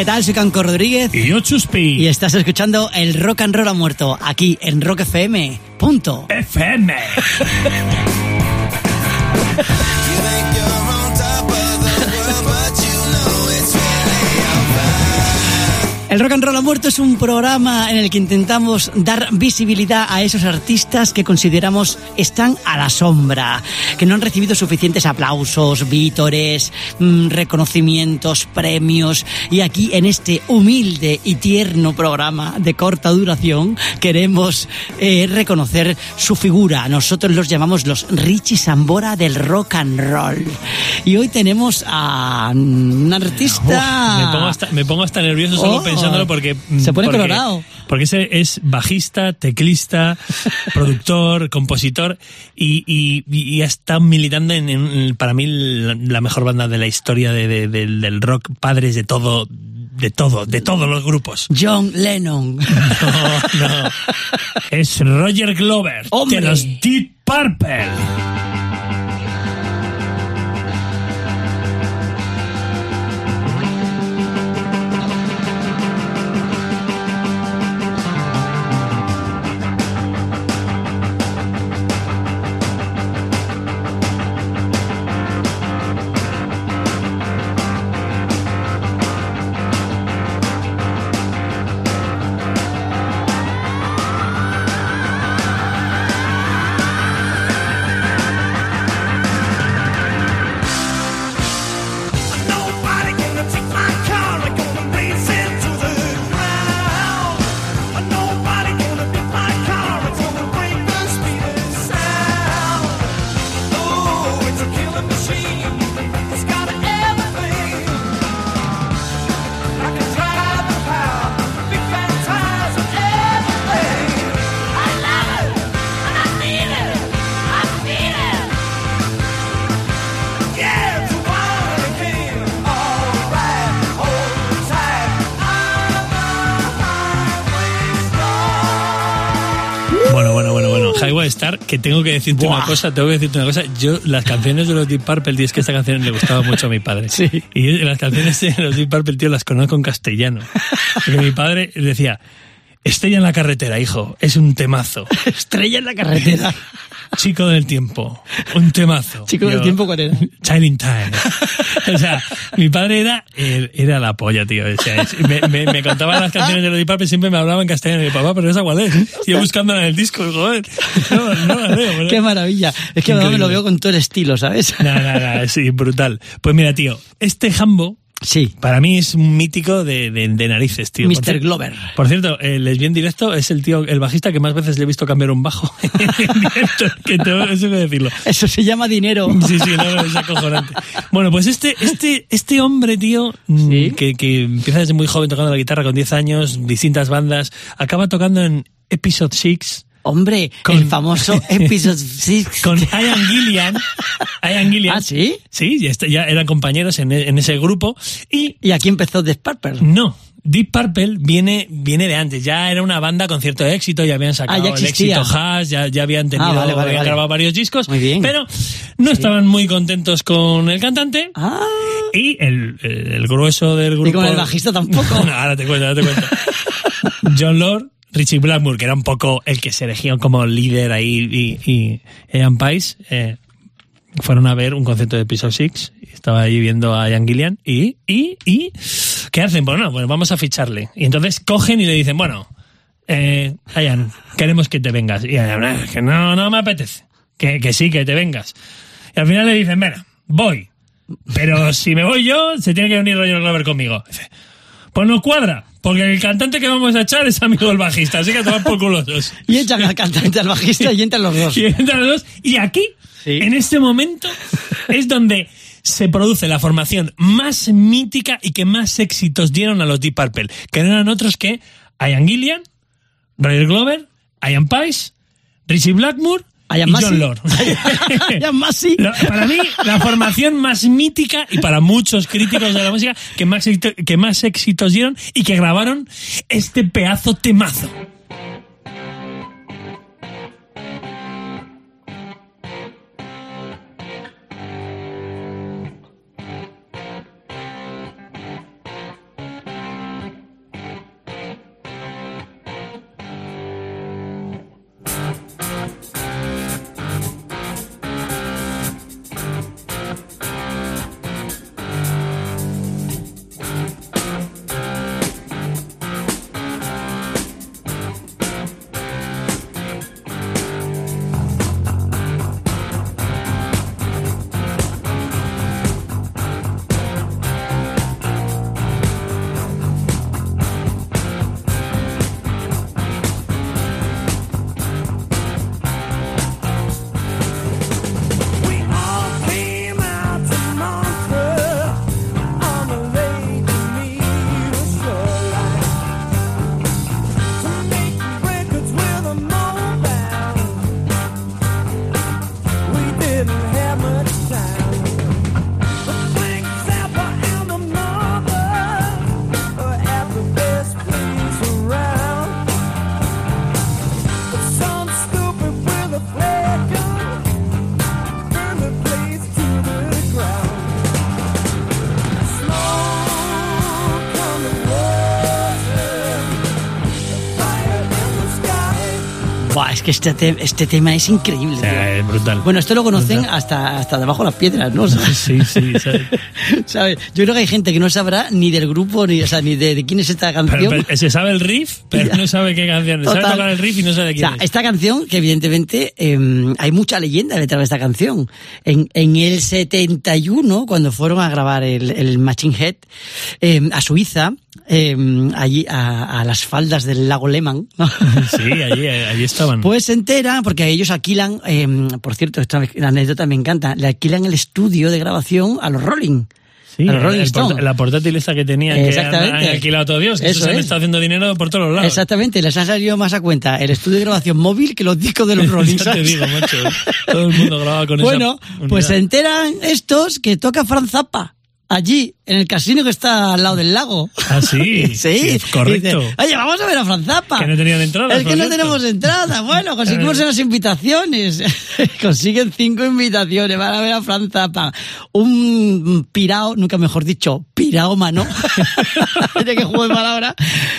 ¿Qué tal? Soy Canco Rodríguez. Y yo Chuspi. Y estás escuchando el Rock and Roll ha muerto aquí en Rock FM. Punto. FM. El Rock and Roll ha muerto es un programa en el que intentamos dar visibilidad a esos artistas que consideramos están a la sombra, que no han recibido suficientes aplausos, vítores, mmm, reconocimientos, premios. Y aquí en este humilde y tierno programa de corta duración queremos eh, reconocer su figura. Nosotros los llamamos los Richie Sambora del rock and roll. Y hoy tenemos a un artista... Uf, me, pongo hasta, me, pongo hasta, nervioso solo Oh. pensando pensándolo porque. Se pone porque, colorado. Porque ese es bajista, teclista, productor, compositor y, y, y, estado militando en, en, para mí, la, la, mejor banda de la historia de, de, de, del rock, padres de todo. De todo, de todos los grupos. John Lennon. No, no. Es Roger Glover ¡Hombre! de los Deep Purple. Que tengo que decirte Buah. una cosa, tengo que decirte una cosa. Yo, las canciones de los Deep Purple, tío, es que esta canción le gustaba mucho a mi padre. Sí. Y las canciones de los Deep Purple, tío, las conozco en castellano. Porque mi padre decía, Estrella en la carretera, hijo, es un temazo. Estrella en la carretera. Chico del tiempo, un temazo. Chico del tiempo, ¿cuál era? Child in Time. O sea, mi padre era, era la polla, tío. O sea, es- me, me, me contaba las canciones de los Deep siempre me hablaba en castellano. Y yo, papá, pero esa cuál es. Y yo buscándola en el disco, joder. No, no la veo. pero- Qué maravilla. Es que me lo veo con todo el estilo, ¿sabes? No, no, no, sí, brutal. Pues mira, tío, este Hambo Sí. para mí es un mítico de, de, de narices, tío. Mr. Glover. Por cierto, el lesbian directo es el tío, el bajista que más veces le he visto cambiar un bajo que tengo eso que decirlo. Eso se llama dinero. Sí, sí, no, no, es acojonante. Bueno, pues este, este, este hombre, tío, mm, Sí. que, que empieza desde muy joven tocando la guitarra con 10 años, distintas bandas, acaba tocando en Episode 6 Hombre, Con- el famoso Episode 6. con Ian Gillian. Ian Gillian. ¿Ah, sí? Sí, ya, está- ya eran compañeros en, e- en ese grupo. Y Y aquí empezó The Purple. no, Deep Purple viene, viene de antes. Ya era una banda con cierto éxito, ya habían sacado Ah, ya el éxito Hash, ya, ya habían tenido, Ah, vale, vale, habían vale. grabado varios discos. Muy bien. Pero no estaban muy contentos con el cantante. Ah, Y el, el, el grueso del grupo. y con el bajista tampoco. No, ahora te cuento, ahora te cuento. John Lord, Richie Blackmore, que era un poco el que se elegía como líder ahí, y, y Ian Pais, eh, fueron a ver un concierto de 6. y Estaba ahí viendo a Ian Gillian. Y, y, y, ¿qué hacen? Bueno, pues vamos a ficharle. Y entonces cogen y le dicen, bueno, eh, Ian, queremos que te vengas. Y Ian, "Ah, que no, no me apetece. Que, que sí, que te vengas. Y al final le dicen, mira, voy. Pero si me voy yo, se tiene que venir Roger Glover conmigo. Dice, pues no cuadra, porque el cantante que vamos a echar es amigo del bajista, así que tomar por culosos. Y echan al cantante, al bajista y entran los dos. Y entran los dos. Y aquí, Sí. en este momento, es donde se produce la formación más mítica y que más éxitos dieron a los Deep Purple, que no eran otros que Ian Gillian, Roger Glover, Ian Pais, Richie Blackmore Ian y. John Lord. Para mí, la formación más mítica y para muchos críticos de la música que más, que más éxitos dieron y que grabaron este pedazo temazo. Es que este, te- este tema es increíble. O sea, tío. es brutal. Bueno, esto lo conocen Brutal. hasta, hasta debajo de las piedras, ¿no? Sí, sí, ¿sabes? ¿Sabes? Yo creo que hay gente que no sabrá ni del grupo, ni, o sea, ni de, de quién es esta canción. Pero- pero se sabe el riff, pero no sabe qué canción. Sabe Total. tocar el riff y no sabe O quién sea, es. esta canción, que evidentemente eh, hay mucha leyenda detrás de esta canción. En, en el 71, cuando fueron a grabar el, el Machine Head eh, a Suiza, eh, allí a, a las faldas del lago Lehmann, ¿no? Sí, allí, allí estaban. Pues se entera, porque ellos alquilan, eh, por cierto, esta anécdota me encanta, le alquilan el estudio de grabación a los Rolling. sí, a los Rolling el Stones. porta- la portátil esta que tenían, que han, Exactamente. han alquilado todo Dios, Eso eso se es. estado haciendo dinero por todos lados. Exactamente, les ha salido más a cuenta el estudio de grabación móvil que los discos de los Rolling te digo, macho. Todo el mundo grababa con Bueno, esa pues se enteran estos que toca Franz Zappa. Allí, en el casino que está al lado del lago. Ah, sí, sí. sí, correcto. Dice, Oye, vamos a ver a Franz Zappa. Que no tenían entradas, Es que no tenemos entrada. Bueno, conseguimos unas invitaciones. Consiguen cinco invitaciones. Van a ver a Franz Zappa. Un pirao, nunca mejor dicho, piraómano. de que juego de palabra.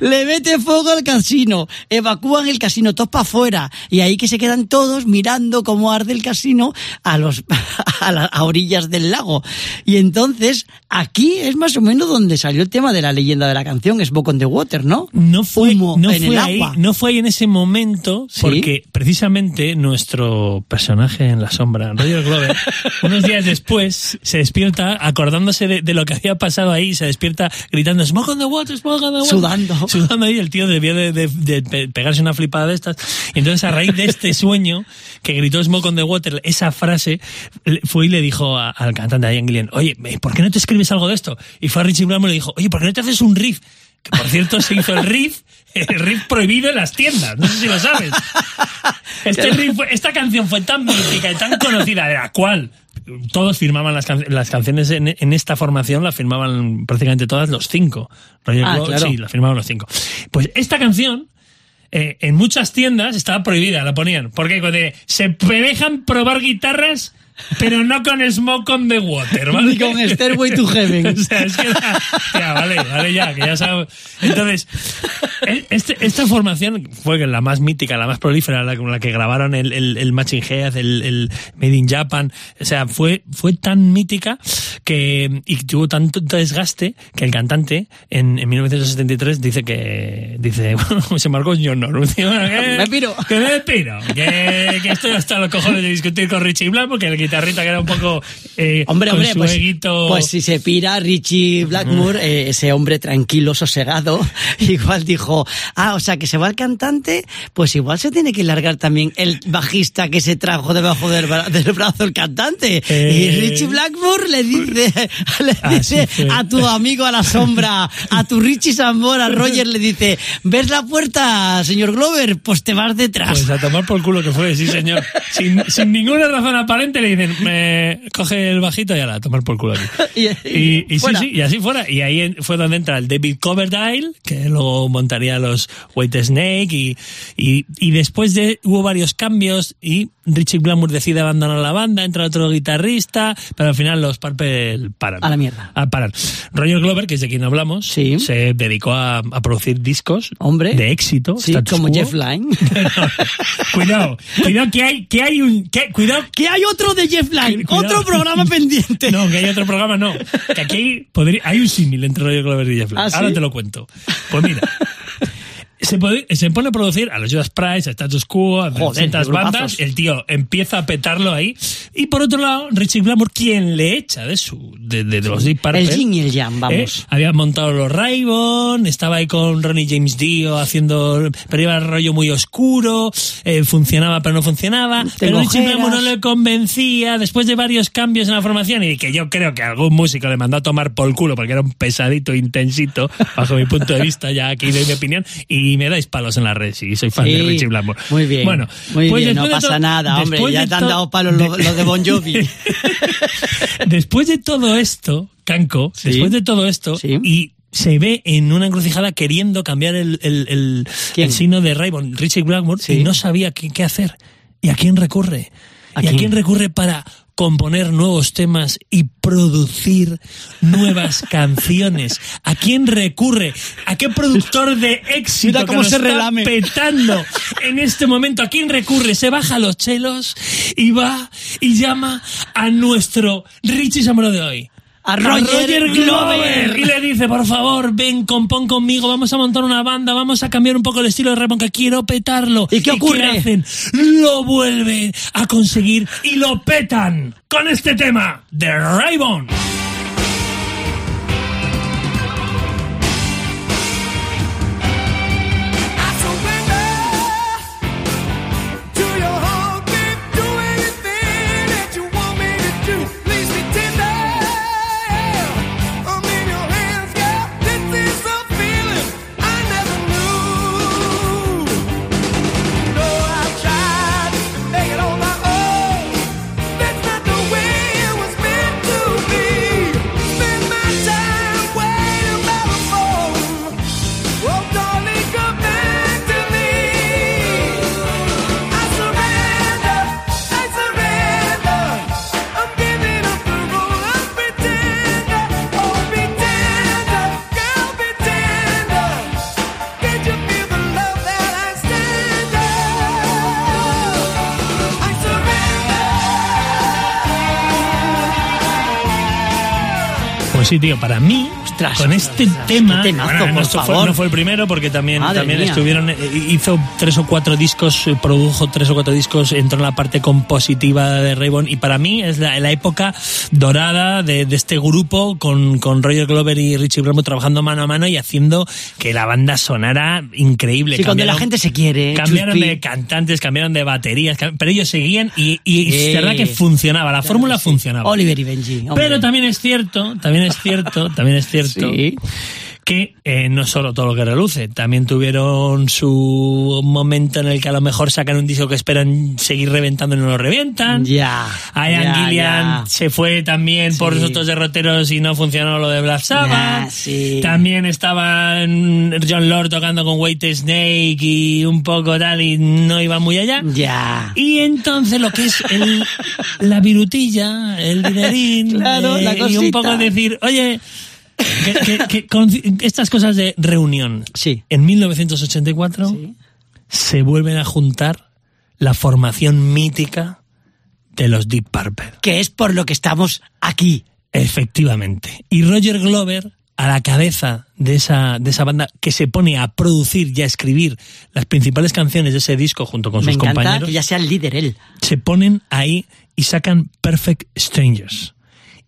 Le mete fuego al casino. Evacúan el casino, todos para afuera. Y ahí que se quedan todos mirando cómo arde el casino a los, a, la- a orillas del lago. Y entonces, aquí es más o menos donde salió el tema de la leyenda de la canción, Smoke on the Water, ¿no? No fue, Humo no, en fue el ahí, agua. no fue ahí en ese momento, ¿Sí? porque precisamente nuestro personaje en la sombra, Roger Glover, unos días después se despierta acordándose de, de lo que había pasado ahí, se despierta gritando Smoke on the water, smoke on the water. Sudando. Sudando ahí, el tío debió de, de- de pe- pegarse una flipada de estas. Y entonces a raíz de este sueño que gritó Smoke on the water, esa frase, fue y le dijo a- al cantante Ian Gillian, oye, ¿por qué no te escribes algo de esto? Y fue a Richie Blackmore y le dijo, oye, ¿por qué no te haces un riff? Que por cierto se hizo el riff, el riff prohibido en las tiendas, no sé si lo sabes. Este riff esta canción fue tan mítica y tan conocida, de la cual todos firmaban las, can- las canciones en, en esta formación, las firmaban prácticamente todas los cinco. Roger Ah, Glover, claro. sí, las firmaban los cinco. Pues esta canción eh, en muchas tiendas estaba prohibida, la ponían. Porque cuando se dejan probar guitarras, pero no con Smoke on the Water, ¿vale? Ni con Stairway to Heaven. o sea, es que era- ya, vale, vale, ya, que ya sabes. Entonces, e- este- esta formación fue la más mítica, la más prolífera, la con la que grabaron el, el, el Matching Head, el, el Made in Japan. O sea, fue, fue tan mítica que, y tuvo tanto desgaste que el cantante en, en 1973 dice que, dice, bueno, se marcó un honor. Bueno, que- Me piro. Que me piro. Que, que estoy hasta los cojones de discutir con Richie Black porque el guitarrista que era un poco, eh, Hombre, con hombre, su pues, eguito- pues si se pira Richie Blackmore, eh, ese hombre tranquilo, sosegado, igual dijo, ah, o sea, que se va el cantante, pues igual se tiene que largar también el bajista que se trajo debajo del, bra- del brazo el cantante. Eh. Y Richie Blackmore le dice, le dice a tu amigo a la sombra, a tu Richie Sambora, Roger le dice, ¿ves la puerta, señor Glover? Pues te vas detrás. Pues a tomar por culo que fue, sí señor. Sin, sin ninguna razón aparente le dicen, me coge el bajito y ala, tomar por culo aquí. Y- Y, y sí, sí, y así fuera. Y ahí fue donde entra el David Coverdale, que luego montaría los White Snake, y, y, y después de hubo varios cambios y Richie Blackmore decide abandonar la banda, entra otro guitarrista, pero al final los Purple paran. A la mierda. Ah, paran. Roger Glover, que es de quien hablamos, Sí. se dedicó a, a producir discos Hombre. de éxito. Sí, como. Jeff Lynne. cuidado, cuidado que hay, que hay un, que, cuidado. Que hay otro de Jeff Lynne, otro programa pendiente. No, que hay otro programa, no. Que aquí hay, podría- hay un símil entre Roger Glover y Jeff Lynne. ¿Ah, sí? Ahora te lo cuento. Pues mira. Se, pone- se pone a producir a los Judas Price, a Status Quo, a distintas bandas. El tío empieza a petarlo ahí. Y por otro lado, Richie Blackmore, quien le echa de su de, de- de los Deep Purple. El yin y el yang, ¿eh? vamos. Había montado los Raybon, estaba ahí con Ronnie James Dio haciendo, pero iba el rollo muy oscuro, eh, funcionaba pero no funcionaba, pero Richie. Blackmore no le convencía, después de varios cambios en la formación y que yo creo que algún músico le mandó a tomar por culo porque era un pesadito intensito, bajo mi punto de vista, ya aquí doy mi opinión, y me dais palos en la red si soy fan de Sí, Richie Blackmore. Muy bien. Bueno, muy pues bien, no pasa nada, hombre. Ya te han dado palos los los de Bon Jovi. después de todo esto, Canco, Sí. después de todo esto, Sí. y se ve en una encrucijada queriendo cambiar el, el, el, el signo de Raybon, Richie Blackmore, Sí. y no sabía qué, qué hacer. ¿Y a quién recurre? ¿A ¿Y a quién recurre para componer nuevos temas y producir nuevas canciones. ¿A quién recurre? ¿A qué productor de éxito Mira que se está relame. petando en este momento? ¿A quién recurre? Se baja los chelos y va y llama a nuestro Richie Zamora de hoy. A Roger Glover. Y le dice, por favor, ven, compón conmigo, vamos a montar una banda, vamos a cambiar un poco el estilo de Raymond, que quiero petarlo. ¿Y qué ocurre? hacen? Lo vuelven a conseguir y lo petan con este tema de Raymond. Pues sí, tío, para mí, Ostras, con este ostras, tema, temazo, bueno, no, por esto fue, favor. no fue el primero porque también, Madre también mía. estuvieron, eh, hizo tres o cuatro discos, eh, produjo tres o cuatro discos, entró en la parte compositiva de Raybon y para mí es la, la época dorada de, de este grupo con, con Roger Glover y Richie Blackmore trabajando mano a mano y haciendo que la banda sonara increíble. Sí, cuando la Cambiaron- gente se quiere. Cambiaron Chuspi. de cantantes, cambiaron de baterías, pero ellos seguían y, y Sí. es verdad que funcionaba, la fórmula funcionaba. Oliver y Benji. hombre. Pero también es cierto, también es cierto, también es cierto. Que eh, no solo todo lo que reluce, también tuvieron su momento en el que a lo mejor sacan un disco que esperan seguir reventando y no lo revientan. Ya. Ian Gillian se fue también por Sí. los otros derroteros y no funcionó lo de Black Sabbath. Ya, sí. También estaba John Lord tocando con White Snake y un poco tal y no iba muy allá. Ya. Y entonces lo que es el- la virutilla, el dinerín, Claro, la y un poco decir, oye, que, que- que con estas cosas de reunión. Sí. En 1984 Sí. se vuelven a juntar la formación mítica de los Deep Purple. Que es por lo que estamos aquí. Efectivamente. Y Roger Glover, a la cabeza de esa, de esa banda, que se pone a producir y a escribir las principales canciones de ese disco junto con Me sus encanta compañeros que ya sea el líder él. se ponen ahí y sacan Perfect Strangers.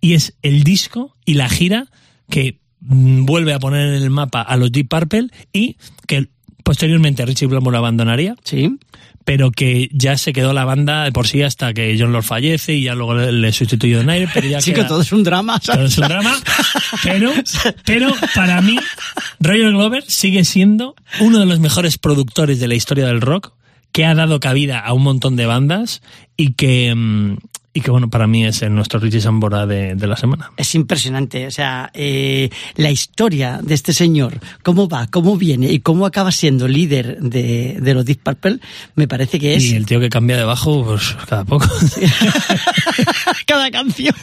Y es el disco y la gira que mm, vuelve a poner en el mapa a los Deep Purple y que posteriormente Richie Blackmore abandonaría, Sí. pero que ya se quedó la banda de por sí hasta que John Lord fallece y ya luego le, sustituyó en aire, pero ya Chico, queda- todo es un drama. todo ¿sabes? es un drama, pero, pero para mí, Roger Glover sigue siendo uno de los mejores productores de la historia del rock, que ha dado cabida a un montón de bandas y que, mm, y que bueno, para mí es el nuestro Richie Sambora de, de la semana. Es impresionante, o sea, eh, la historia de este señor, cómo va, cómo viene y cómo acaba siendo líder de, de los Deep Purple, me parece que es Y el tío que cambia de bajo, pues cada poco. cada canción.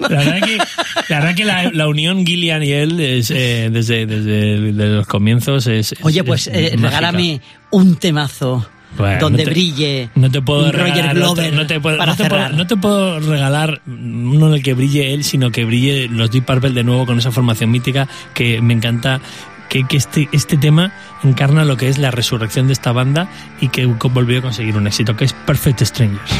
La verdad que la, verdad que la, la unión Gillian y él es, eh, desde, desde, desde los comienzos es... Oye, pues es eh, regálame un temazo Bueno, donde no te- brille No te puedo Roger regalar, Glover no te, no te puedo, para no te puedo- cerrar. no te puedo regalar uno en el que brille él, sino que brille los Deep Purple de nuevo con esa formación mítica que me encanta. Que, que este, este tema encarna lo que es la resurrección de esta banda y que volvió a conseguir un éxito, que es Perfect Strangers.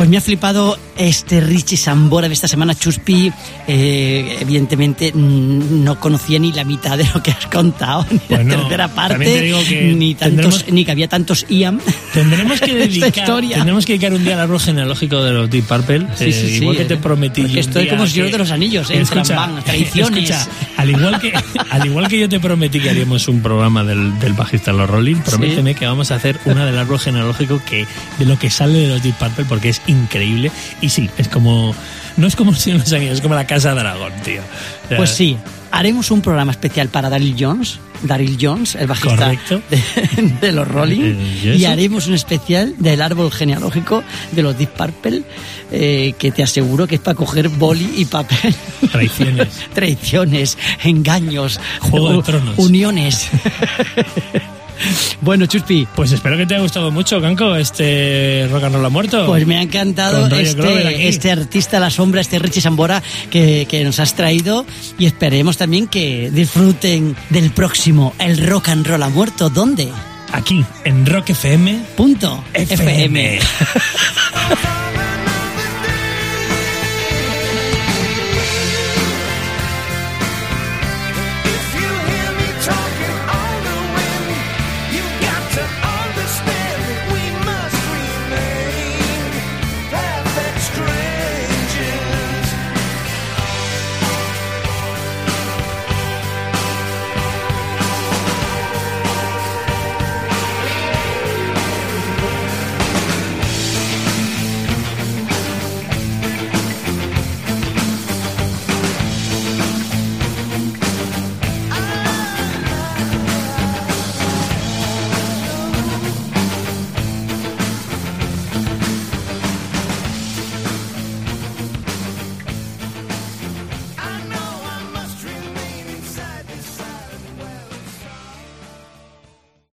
Pues me ha flipado este Richie Sambora de esta semana, Chuspi, eh, evidentemente mm, no conocía ni la mitad de lo que has contado, ni Pues la no, tercera parte, ni, tantos, ni que había tantos Ian. Tendremos que dedicar, tendremos que dedicar un día al árbol genealógico de los Deep Purple. Sí, sí, eh, sí, igual que te prometí. porque estoy como Señor que- de los Anillos, eh, Escucha, tradiciones. escucha, al igual que al igual que yo te prometí que haríamos un programa del, del bajista Los Rolling, prométeme que vamos a hacer una del árbol genealógico que de lo que sale de los Deep Purple porque es increíble y sí, es como no es como los Anillos, es como la casa de Aragón, tío. O sea, Pues sí, haremos un programa especial para Daryl Jones, Daryl Jones, el bajista de, de los Rolling, ¿y haremos un especial del árbol genealógico de los Deep Purple, eh, que te aseguro que es para coger boli y papel. Traiciones. Traiciones, engaños, Juego de u- Tronos. uniones. bueno, Chuspi, Pues espero que te haya gustado mucho, Canco, este rock and roll ha muerto. Pues me ha encantado este, este artista a la sombra, este Richie Sambora que, que nos has traído y esperemos también que disfruten del próximo, el rock and roll ha muerto. ¿Dónde? Aquí, en Rock FM. Punto FM. FM.